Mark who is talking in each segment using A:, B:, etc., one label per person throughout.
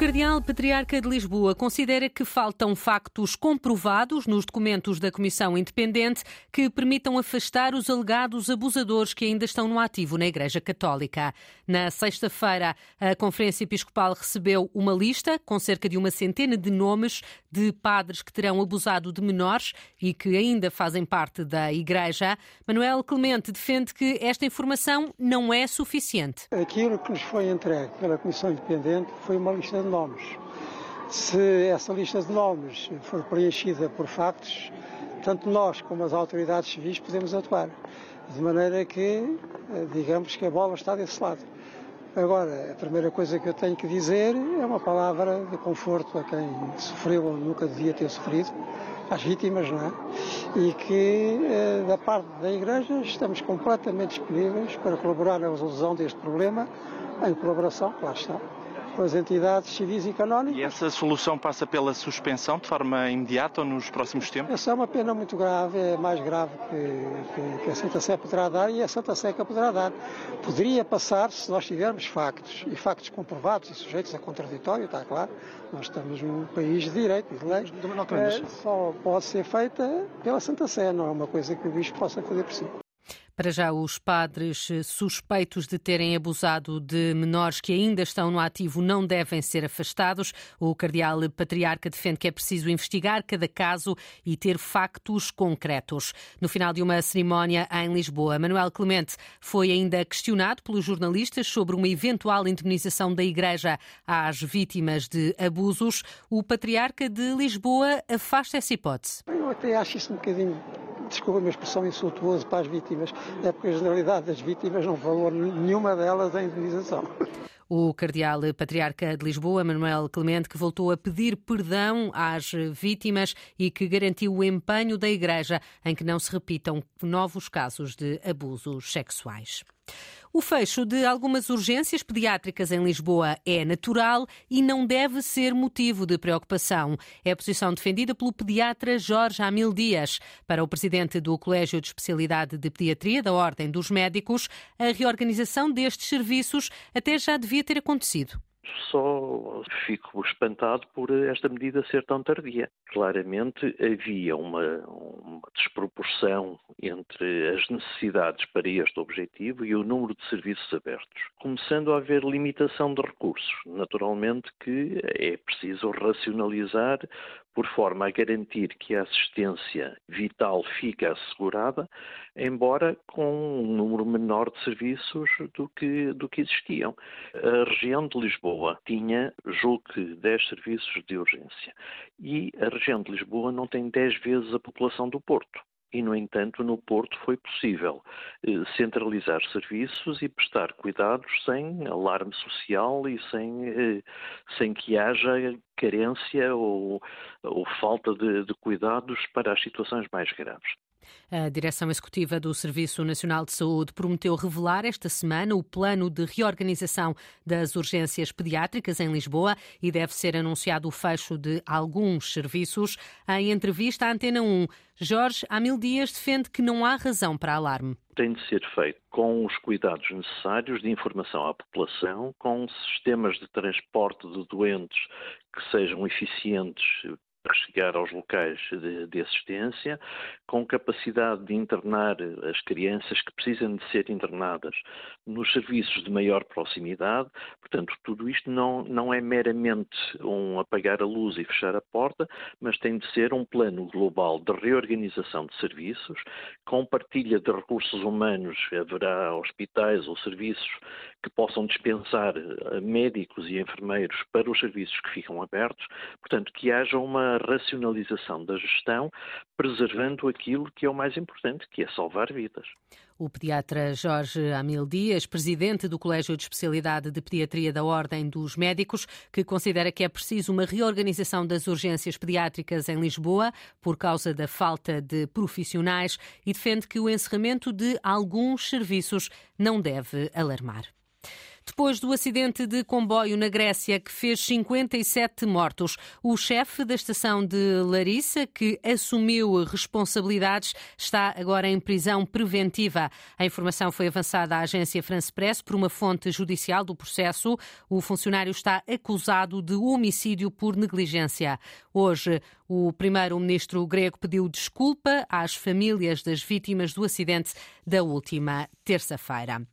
A: Cardeal Patriarca de Lisboa considera que faltam factos comprovados nos documentos da Comissão Independente que permitam afastar os alegados abusadores que ainda estão no ativo na Igreja Católica. Na sexta-feira, a Conferência Episcopal recebeu uma lista com cerca de uma centena de nomes de padres que terão abusado de menores e que ainda fazem parte da Igreja. Manuel Clemente defende que esta informação não é suficiente.
B: Aquilo que nos foi entregue pela Comissão Independente foi uma lista de nomes. Se essa lista de nomes for preenchida por factos, tanto nós como as autoridades civis podemos atuar. De maneira que, eh, digamos que a bola está desse lado. Agora, a primeira coisa que eu tenho que dizer é uma palavra de conforto a quem sofreu ou nunca devia ter sofrido, às vítimas, não é? E que, eh, da parte da Igreja, estamos completamente disponíveis para colaborar na resolução deste problema, em colaboração, claro está, com as entidades civis e canónicas.
C: E essa solução passa pela suspensão de forma imediata ou nos próximos tempos?
B: Essa é uma pena muito grave, é mais grave que, que, que a Santa Sé poderá dar e a Santa Sé que poderá dar. Poderia passar se nós tivermos factos, e factos comprovados e sujeitos a contraditório, está claro. Nós estamos num país de direito e de lei. É, só pode ser feita pela Santa Sé, não é uma coisa que o Bispo possa fazer por si.
A: Para já, os padres suspeitos de terem abusado de menores que ainda estão no ativo não devem ser afastados. O cardeal patriarca defende que é preciso investigar cada caso e ter factos concretos. No final de uma cerimónia em Lisboa, Manuel Clemente foi ainda questionado pelos jornalistas sobre uma eventual indemnização da Igreja às vítimas de abusos. O patriarca de Lisboa afasta essa hipótese.
B: Eu até acho isso um bocadinho desculpa a minha expressão, insultuoso para as vítimas, é porque a generalidade das vítimas não falou nenhuma delas em indenização.
A: O cardeal patriarca de Lisboa, Manuel Clemente, que voltou a pedir perdão às vítimas e que garantiu o empenho da Igreja em que não se repitam novos casos de abusos sexuais. O fecho de algumas urgências pediátricas em Lisboa é natural e não deve ser motivo de preocupação. É a posição defendida pelo pediatra Jorge Amil Dias. Para o presidente do Colégio de Especialidade de Pediatria da Ordem dos Médicos, a reorganização destes serviços até já devia ter acontecido
D: só fico espantado por esta medida ser tão tardia. Claramente havia uma, uma, desproporção entre as necessidades para este objetivo e o número de serviços abertos, começando a haver limitação de recursos. Naturalmente que é preciso racionalizar por forma a garantir que a assistência vital fica assegurada, embora com um número menor de serviços do que, do que existiam. A região de Lisboa tinha, julgo que, 10 serviços de urgência e a região de Lisboa não tem 10 vezes a população do Porto e, no entanto, no Porto foi possível eh, centralizar serviços e prestar cuidados sem alarme social e sem, eh, sem que haja carência ou, ou falta de, de cuidados para as situações mais graves.
A: A direção executiva do Serviço Nacional de Saúde prometeu revelar esta semana o plano de reorganização das urgências pediátricas em Lisboa e deve ser anunciado o fecho de alguns serviços. Em entrevista à Antena 1, Jorge Amil Dias defende que não há razão para alarme
D: tem de ser feito com os cuidados necessários de informação à população, com sistemas de transporte de doentes que sejam eficientes para chegar aos locais de, de, assistência, com capacidade de internar as crianças que precisam de ser internadas nos serviços de maior proximidade. Portanto, tudo isto não, não é meramente um apagar a luz e fechar a porta, mas tem de ser um plano global de reorganização de serviços, com partilha de recursos humanos, haverá hospitais ou serviços que possam dispensar médicos e enfermeiros para os serviços que ficam abertos, portanto, que haja uma racionalização da gestão, preservando aquilo que é o mais importante, que é salvar vidas.
A: O pediatra Jorge Amil Dias, presidente do Colégio de Especialidade de Pediatria da Ordem dos Médicos, que considera que é preciso uma reorganização das urgências pediátricas em Lisboa por causa da falta de profissionais e defende que o encerramento de alguns serviços não deve alarmar. Depois do acidente de comboio na Grécia que fez 57 mortos. O chefe da estação de Larissa, que assumiu responsabilidades, está agora em prisão preventiva. A informação foi avançada à agência France Press por uma fonte judicial do processo. O funcionário está acusado de homicídio por negligência. Hoje, o primeiro-ministro grego pediu desculpa às famílias das vítimas do acidente da última terça-feira.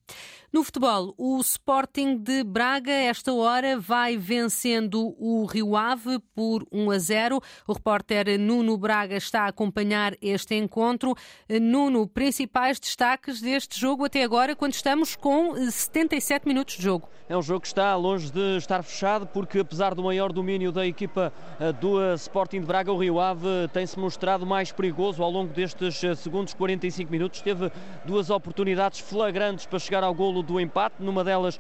A: No futebol, o Sporting de Braga, esta hora, vai vencendo o Rio Ave por 1 a 0. O repórter Nuno Braga está a acompanhar este encontro. Nuno, principais destaques deste jogo até agora, quando estamos com 77 minutos de jogo.
E: É um jogo que está longe de estar fechado, porque apesar do maior domínio da equipa eh, do eh, Sporting de Braga, o Rio Ave tem-se mostrado mais perigoso ao longo destes eh, segundos 45 minutos. Teve duas oportunidades flagrantes para chegar ao golo do empate. Numa delas,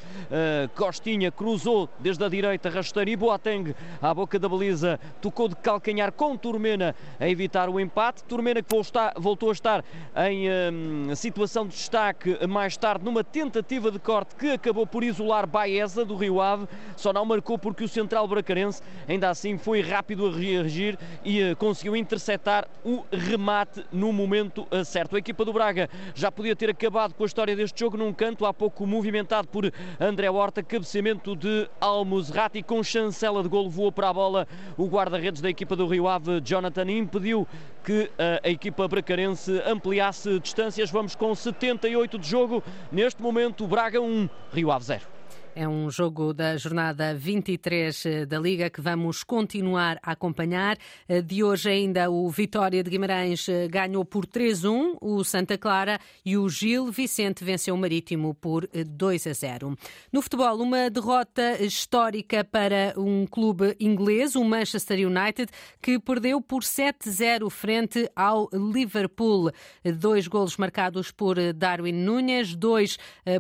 E: Costinha cruzou desde a direita, rasteiro e Boateng à boca da baliza tocou de calcanhar com Turmena a evitar o empate. Turmena que voltou a estar em situação de destaque mais tarde numa tentativa de corte que acabou por isolar Baeza do Rio Ave, só não marcou porque o central bracarense ainda assim foi rápido a reagir e uh, conseguiu interceptar o remate no momento uh, certo. A equipa do Braga já podia ter acabado com a história deste jogo num canto, há pouco movimentado por André Horta, cabeceamento de Almuzrati com chancela de golo, voou para a bola o guarda-redes da equipa do Rio Ave, Jonathan, impediu que uh, a equipa bracarense ampliasse distâncias. Vamos com 78 de jogo. Neste momento, Braga 1, Rio Ave 0.
A: É um jogo da jornada 23 eh, da Liga que vamos continuar a acompanhar. Eh, de hoje ainda o Vitória de Guimarães eh, ganhou por 3-1 o Santa Clara e o Gil Vicente venceu o Marítimo por 2 0. No futebol, uma derrota histórica para um clube inglês, o Manchester United, que perdeu por 7-0 frente ao Liverpool. Dois golos marcados por Darwin Nunes, dois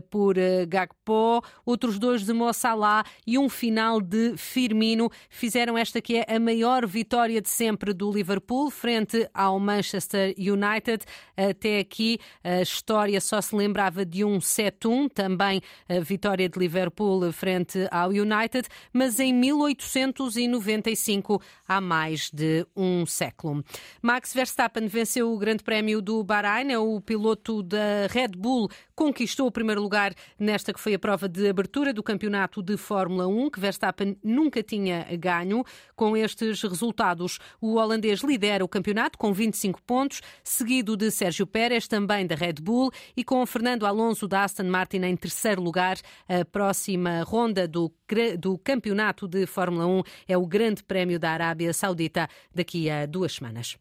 A: por Gakpo, outros dois dois de Mo Salah e um final de Firmino fizeram esta que é a maior vitória de sempre do Liverpool frente ao Manchester United. Até aqui a história só se lembrava de um 7-1, também a vitória de Liverpool frente ao United, mas em 1895, há mais de um século. Max Verstappen venceu o Grande Prémio do Bahrein, é o piloto da Red Bull conquistou o primeiro lugar nesta que foi a prova de abertura do campeonato de Fórmula 1, que Verstappen nunca tinha ganho. Com estes resultados, o holandês lidera o campeonato com 25 pontos, seguido de Sérgio Pérez, também da Red Bull, e com Fernando Alonso da Aston Martin em terceiro lugar. A próxima ronda do, do campeonato de Fórmula 1 é o Grande Prémio da Arábia Saudita daqui a duas semanas.